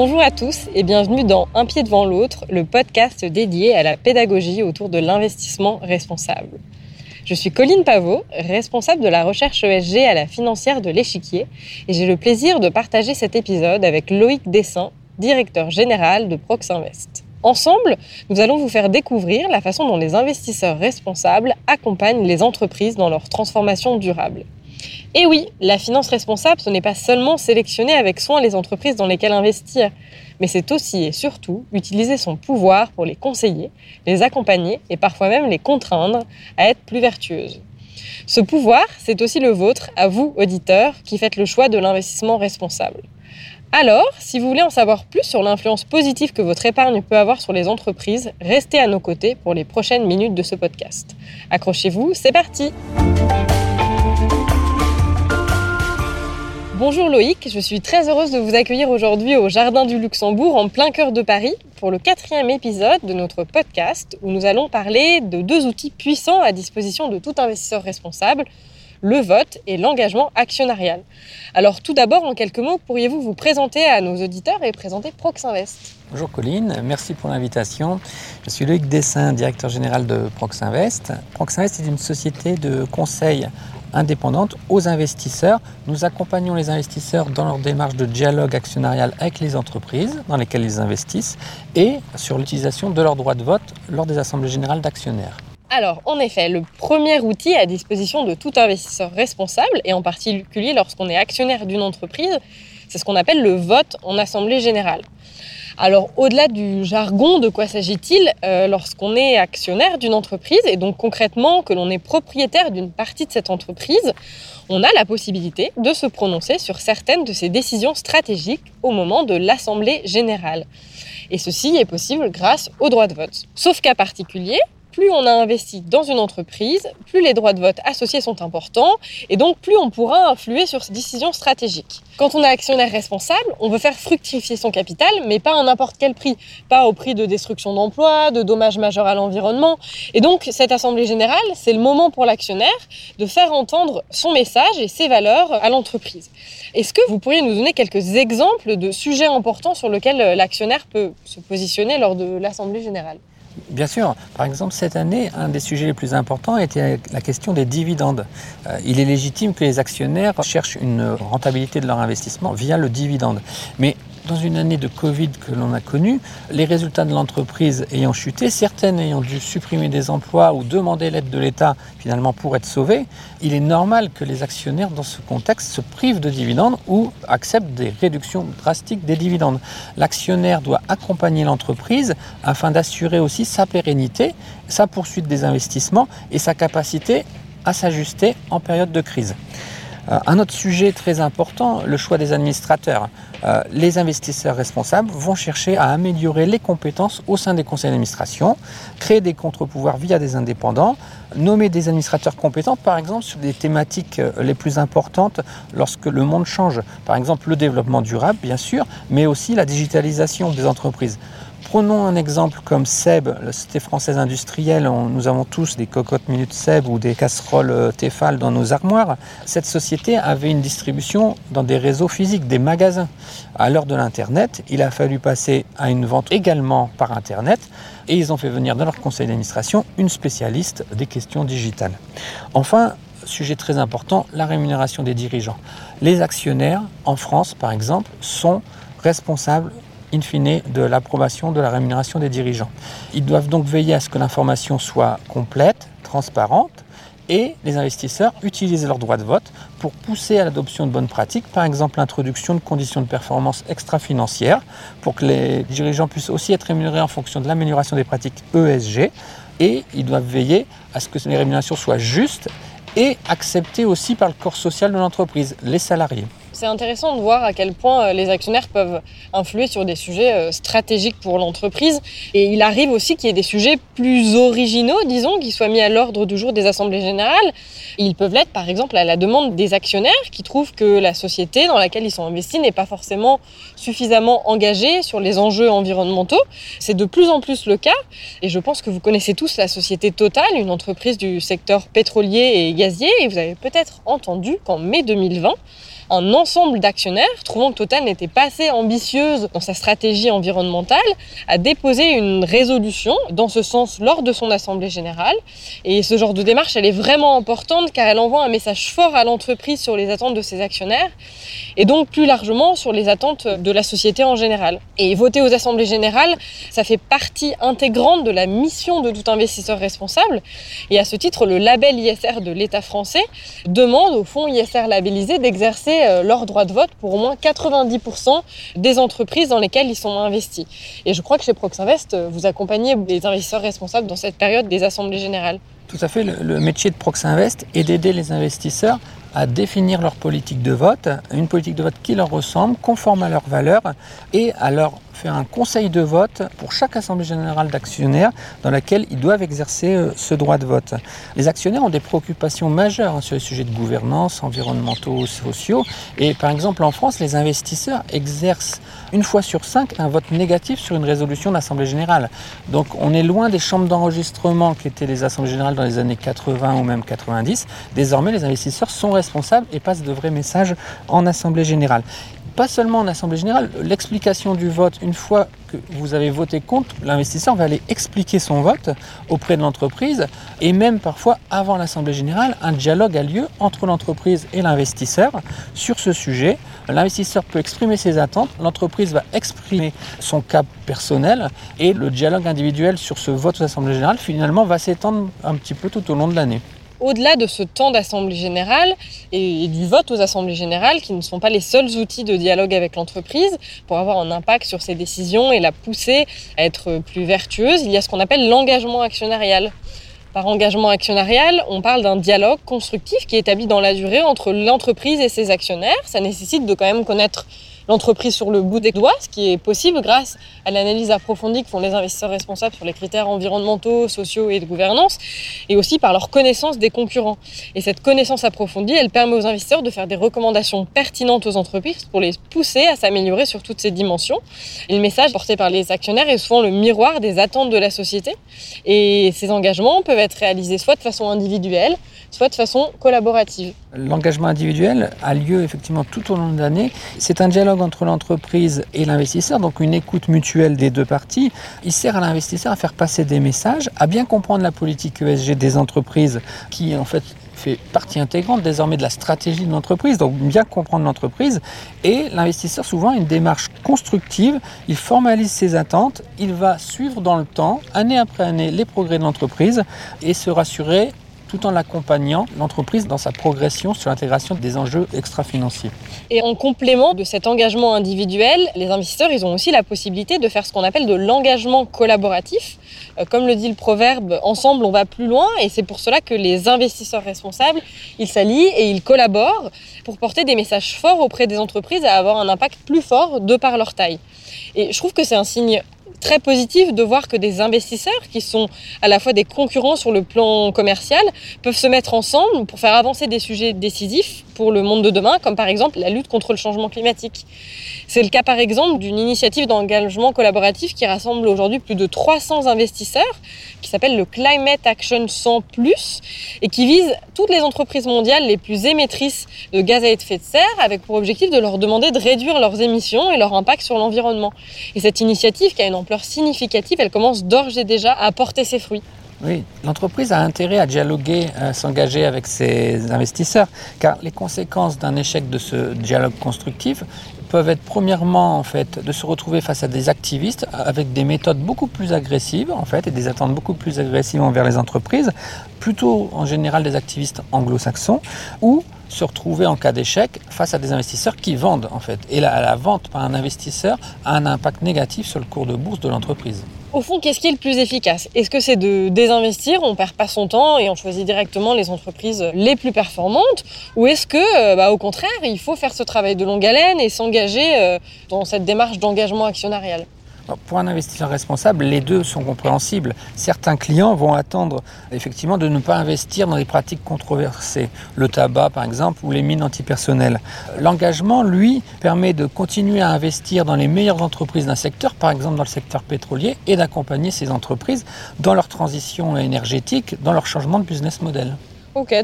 Bonjour à tous et bienvenue dans Un pied devant l'autre, le podcast dédié à la pédagogie autour de l'investissement responsable. Je suis Colline Pavot, responsable de la recherche ESG à la financière de l'échiquier, et j'ai le plaisir de partager cet épisode avec Loïc Dessin, directeur général de Proxinvest. Ensemble, nous allons vous faire découvrir la façon dont les investisseurs responsables accompagnent les entreprises dans leur transformation durable. Et oui, la finance responsable, ce n'est pas seulement sélectionner avec soin les entreprises dans lesquelles investir, mais c'est aussi et surtout utiliser son pouvoir pour les conseiller, les accompagner et parfois même les contraindre à être plus vertueuses. Ce pouvoir, c'est aussi le vôtre, à vous, auditeurs, qui faites le choix de l'investissement responsable. Alors, si vous voulez en savoir plus sur l'influence positive que votre épargne peut avoir sur les entreprises, restez à nos côtés pour les prochaines minutes de ce podcast. Accrochez-vous, c'est parti! Bonjour Loïc, je suis très heureuse de vous accueillir aujourd'hui au Jardin du Luxembourg en plein cœur de Paris pour le quatrième épisode de notre podcast où nous allons parler de deux outils puissants à disposition de tout investisseur responsable, le vote et l'engagement actionnarial. Alors tout d'abord, en quelques mots, pourriez-vous vous présenter à nos auditeurs et présenter Proxinvest? Bonjour Colline, merci pour l'invitation. Je suis Loïc Dessin, directeur général de Proxinvest. Proxinvest est une société de conseil indépendante aux investisseurs. Nous accompagnons les investisseurs dans leur démarche de dialogue actionnarial avec les entreprises dans lesquelles ils investissent et sur l'utilisation de leurs droits de vote lors des assemblées générales d'actionnaires. Alors, en effet, le premier outil à disposition de tout investisseur responsable, et en particulier lorsqu'on est actionnaire d'une entreprise, c'est ce qu'on appelle le vote en assemblée générale. Alors au-delà du jargon, de quoi s'agit-il euh, lorsqu'on est actionnaire d'une entreprise et donc concrètement que l'on est propriétaire d'une partie de cette entreprise On a la possibilité de se prononcer sur certaines de ces décisions stratégiques au moment de l'Assemblée générale. Et ceci est possible grâce au droit de vote. Sauf cas particulier, plus on a investi dans une entreprise, plus les droits de vote associés sont importants et donc plus on pourra influer sur ces décisions stratégiques. Quand on est actionnaire responsable, on veut faire fructifier son capital, mais pas à n'importe quel prix, pas au prix de destruction d'emplois, de dommages majeurs à l'environnement. Et donc cette assemblée générale, c'est le moment pour l'actionnaire de faire entendre son message et ses valeurs à l'entreprise. Est-ce que vous pourriez nous donner quelques exemples de sujets importants sur lesquels l'actionnaire peut se positionner lors de l'assemblée générale? Bien sûr. Par exemple, cette année, un des sujets les plus importants était la question des dividendes. Euh, il est légitime que les actionnaires cherchent une rentabilité de leur investissement via le dividende. Mais dans une année de Covid que l'on a connue, les résultats de l'entreprise ayant chuté, certaines ayant dû supprimer des emplois ou demander l'aide de l'État finalement pour être sauvées, il est normal que les actionnaires dans ce contexte se privent de dividendes ou acceptent des réductions drastiques des dividendes. L'actionnaire doit accompagner l'entreprise afin d'assurer aussi sa pérennité, sa poursuite des investissements et sa capacité à s'ajuster en période de crise. Euh, un autre sujet très important, le choix des administrateurs. Euh, les investisseurs responsables vont chercher à améliorer les compétences au sein des conseils d'administration, créer des contre-pouvoirs via des indépendants, nommer des administrateurs compétents, par exemple sur des thématiques euh, les plus importantes lorsque le monde change. Par exemple, le développement durable, bien sûr, mais aussi la digitalisation des entreprises. Prenons un exemple comme Seb, la société française industrielle. nous avons tous des cocottes minutes Seb ou des casseroles euh, Tefal dans nos armoires. Cette société avait une distribution dans des réseaux physiques, des magasins. À l'heure de l'Internet, il a fallu passer à une vente également par Internet et ils ont fait venir dans leur conseil d'administration une spécialiste des questions digitales. Enfin, sujet très important, la rémunération des dirigeants. Les actionnaires, en France par exemple, sont responsables in fine, de l'approbation de la rémunération des dirigeants. Ils doivent donc veiller à ce que l'information soit complète, transparente, et les investisseurs utilisent leurs droits de vote pour pousser à l'adoption de bonnes pratiques, par exemple l'introduction de conditions de performance extra-financières, pour que les dirigeants puissent aussi être rémunérés en fonction de l'amélioration des pratiques ESG, et ils doivent veiller à ce que les rémunérations soient justes et acceptées aussi par le corps social de l'entreprise, les salariés. C'est intéressant de voir à quel point euh, les actionnaires peuvent influer sur des sujets euh, stratégiques pour l'entreprise. Et il arrive aussi qu'il y ait des sujets plus originaux, disons, qui soient mis à l'ordre du jour des assemblées générales. Ils peuvent l'être, par exemple, à la demande des actionnaires qui trouvent que la société dans laquelle ils sont investis n'est pas forcément suffisamment engagée sur les enjeux environnementaux. C'est de plus en plus le cas. Et je pense que vous connaissez tous la société Total, une entreprise du secteur pétrolier et gazier. Et vous avez peut-être entendu qu'en mai 2020, un l'ensemble d'actionnaires, trouvant que Total n'était pas assez ambitieuse dans sa stratégie environnementale, a déposé une résolution dans ce sens lors de son assemblée générale. Et ce genre de démarche, elle est vraiment importante car elle envoie un message fort à l'entreprise sur les attentes de ses actionnaires et donc plus largement sur les attentes de la société en général. Et voter aux assemblées générales, ça fait partie intégrante de la mission de tout investisseur responsable. Et à ce titre, le label ISR de l'État français demande au fonds ISR labellisé d'exercer euh, leur droit de vote pour au moins 90% des entreprises dans lesquelles ils sont investis. Et je crois que chez Proxinvest, vous accompagnez les investisseurs responsables dans cette période des assemblées générales. Tout à fait. Le, métier de Proxinvest est d'aider les investisseurs à définir leur politique de vote, une politique de vote qui leur ressemble, conforme à leurs valeurs et à leur faire un conseil de vote pour chaque assemblée générale d'actionnaires dans laquelle ils doivent exercer euh, ce droit de vote. Les actionnaires ont des préoccupations majeures hein, sur les sujets de gouvernance, environnementaux, sociaux. Et par exemple, en France, les investisseurs exercent une fois sur cinq un vote négatif sur une résolution d'assemblée générale. Donc on est loin des chambres d'enregistrement qui étaient les assemblées générales dans les années 80 ou même 90. Désormais, les investisseurs sont responsables et passent de vrais messages en assemblée générale pas seulement en Assemblée générale, l'explication du vote, une fois que vous avez voté contre, l'investisseur va aller expliquer son vote auprès de l'entreprise et même parfois avant l'Assemblée générale, un dialogue a lieu entre l'entreprise et l'investisseur sur ce sujet. L'investisseur peut exprimer ses attentes, l'entreprise va exprimer son cas personnel et le dialogue individuel sur ce vote aux Assemblées générales finalement va s'étendre un petit peu tout au long de l'année au-delà de ce temps d'assemblée générale et, du vote aux assemblées générales, qui ne sont pas les seuls outils de dialogue avec l'entreprise pour avoir un impact sur ses décisions et la pousser à être plus vertueuse, il y a ce qu'on appelle l'engagement actionnarial. Par engagement actionnarial, on parle d'un dialogue constructif qui est établi dans la durée entre l'entreprise et ses actionnaires. Ça nécessite de quand même connaître l'entreprise sur le bout des doigts, ce qui est possible grâce à l'analyse approfondie que font les investisseurs responsables sur les critères environnementaux, sociaux et de gouvernance, et aussi par leur connaissance des concurrents. Et cette connaissance approfondie, elle permet aux investisseurs de faire des recommandations pertinentes aux entreprises pour les pousser à s'améliorer sur toutes ces dimensions. Et le message porté par les actionnaires est souvent le miroir des attentes de la société. Et ces engagements peuvent être réalisés soit de façon individuelle, soit de façon collaborative. L'engagement individuel a lieu effectivement tout au long de l'année. C'est un dialogue entre l'entreprise et l'investisseur, donc une écoute mutuelle des deux parties. Il sert à l'investisseur à faire passer des messages, à bien comprendre la politique ESG des entreprises qui en fait fait partie intégrante désormais de la stratégie de l'entreprise, donc bien comprendre l'entreprise. Et l'investisseur, souvent, a une démarche constructive, il formalise ses attentes, il va suivre dans le temps, année après année, les progrès de l'entreprise et se rassurer tout en l'accompagnant, l'entreprise, dans sa progression sur l'intégration des enjeux extra-financiers. Et en complément de cet engagement individuel, les investisseurs, ils ont aussi la possibilité de faire ce qu'on appelle de l'engagement collaboratif. Euh, comme le dit le proverbe, ensemble on va plus loin et c'est pour cela que les investisseurs responsables, ils s'allient et ils collaborent pour porter des messages forts auprès des entreprises et avoir un impact plus fort de par leur taille. Et je trouve que c'est un signe très positif de voir que des investisseurs qui sont à la fois des concurrents sur le plan commercial peuvent se mettre ensemble pour faire avancer des sujets décisifs pour le monde de demain, comme par exemple la lutte contre le changement climatique. C'est le cas par exemple d'une initiative d'engagement collaboratif qui rassemble aujourd'hui plus de 300 investisseurs, qui s'appelle le Climate Action 100 ⁇ et qui vise toutes les entreprises mondiales les plus émettrices de gaz à effet de serre, avec pour objectif de leur demander de réduire leurs émissions et leur impact sur l'environnement. Et cette initiative, qui a une ampleur significative, elle commence d'ores et déjà à porter ses fruits. Oui, l'entreprise a intérêt à dialoguer, à s'engager avec ses investisseurs, car les conséquences d'un échec de ce dialogue constructif peuvent être premièrement en fait de se retrouver face à des activistes avec des méthodes beaucoup plus agressives et des attentes beaucoup plus agressives envers les entreprises, plutôt en général des activistes anglo-saxons ou se retrouver en cas d'échec face à des investisseurs qui vendent en fait. Et la vente par un investisseur a un impact négatif sur le cours de bourse de l'entreprise. Au fond, qu'est-ce qui est le plus efficace? Est-ce que c'est de désinvestir, on perd pas son temps et on choisit directement les entreprises les plus performantes? Ou est-ce que, euh, bah, au contraire, il faut faire ce travail de longue haleine et s'engager euh, dans cette démarche d'engagement actionnarial? Pour un investisseur responsable, les deux sont compréhensibles. Certains clients vont attendre effectivement de ne pas investir dans des pratiques controversées, le tabac par exemple ou les mines antipersonnelles. L'engagement, lui, permet de continuer à investir dans les meilleures entreprises d'un secteur, par exemple dans le secteur pétrolier, et d'accompagner ces entreprises dans leur transition énergétique, dans leur changement de business model.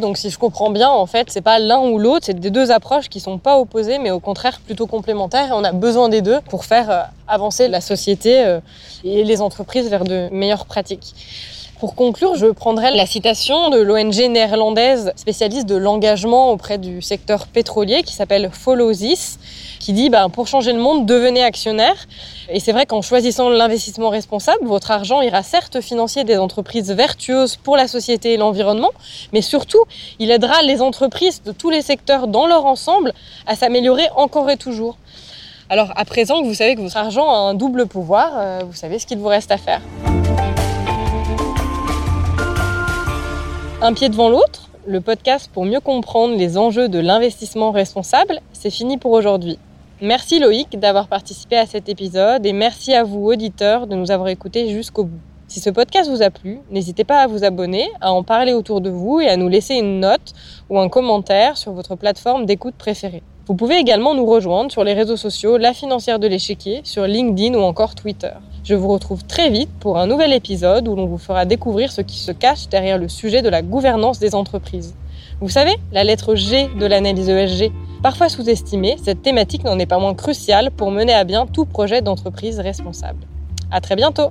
Donc si je comprends bien, en fait, c'est pas l'un ou l'autre, c'est des deux approches qui sont pas opposées, mais au contraire plutôt complémentaires. On a besoin des deux pour faire euh, avancer la société euh, et les entreprises vers de meilleures pratiques. Pour conclure, je prendrai la citation de l'ONG néerlandaise spécialiste de l'engagement auprès du secteur pétrolier qui s'appelle Follow This, qui dit bah, pour changer le monde, devenez actionnaire. Et c'est vrai qu'en choisissant l'investissement responsable, votre argent ira certes financer des entreprises vertueuses pour la société et l'environnement, mais surtout, il aidera les entreprises de tous les secteurs dans leur ensemble à s'améliorer encore et toujours. Alors à présent vous savez que votre argent a un double pouvoir, euh, vous savez ce qu'il vous reste à faire. Un pied devant l'autre, le podcast pour mieux comprendre les enjeux de l'investissement responsable, c'est fini pour aujourd'hui. Merci Loïc d'avoir participé à cet épisode et merci à vous auditeurs de nous avoir écoutés jusqu'au bout. Si ce podcast vous a plu, n'hésitez pas à vous abonner, à en parler autour de vous et à nous laisser une note ou un commentaire sur votre plateforme d'écoute préférée. Vous pouvez également nous rejoindre sur les réseaux sociaux La Financière de l'Échiquier, sur LinkedIn ou encore Twitter. Je vous retrouve très vite pour un nouvel épisode où l'on vous fera découvrir ce qui se cache derrière le sujet de la gouvernance des entreprises. Vous savez, la lettre G de l'analyse ESG. Parfois sous-estimée, cette thématique n'en est pas moins cruciale pour mener à bien tout projet d'entreprise responsable. À très bientôt!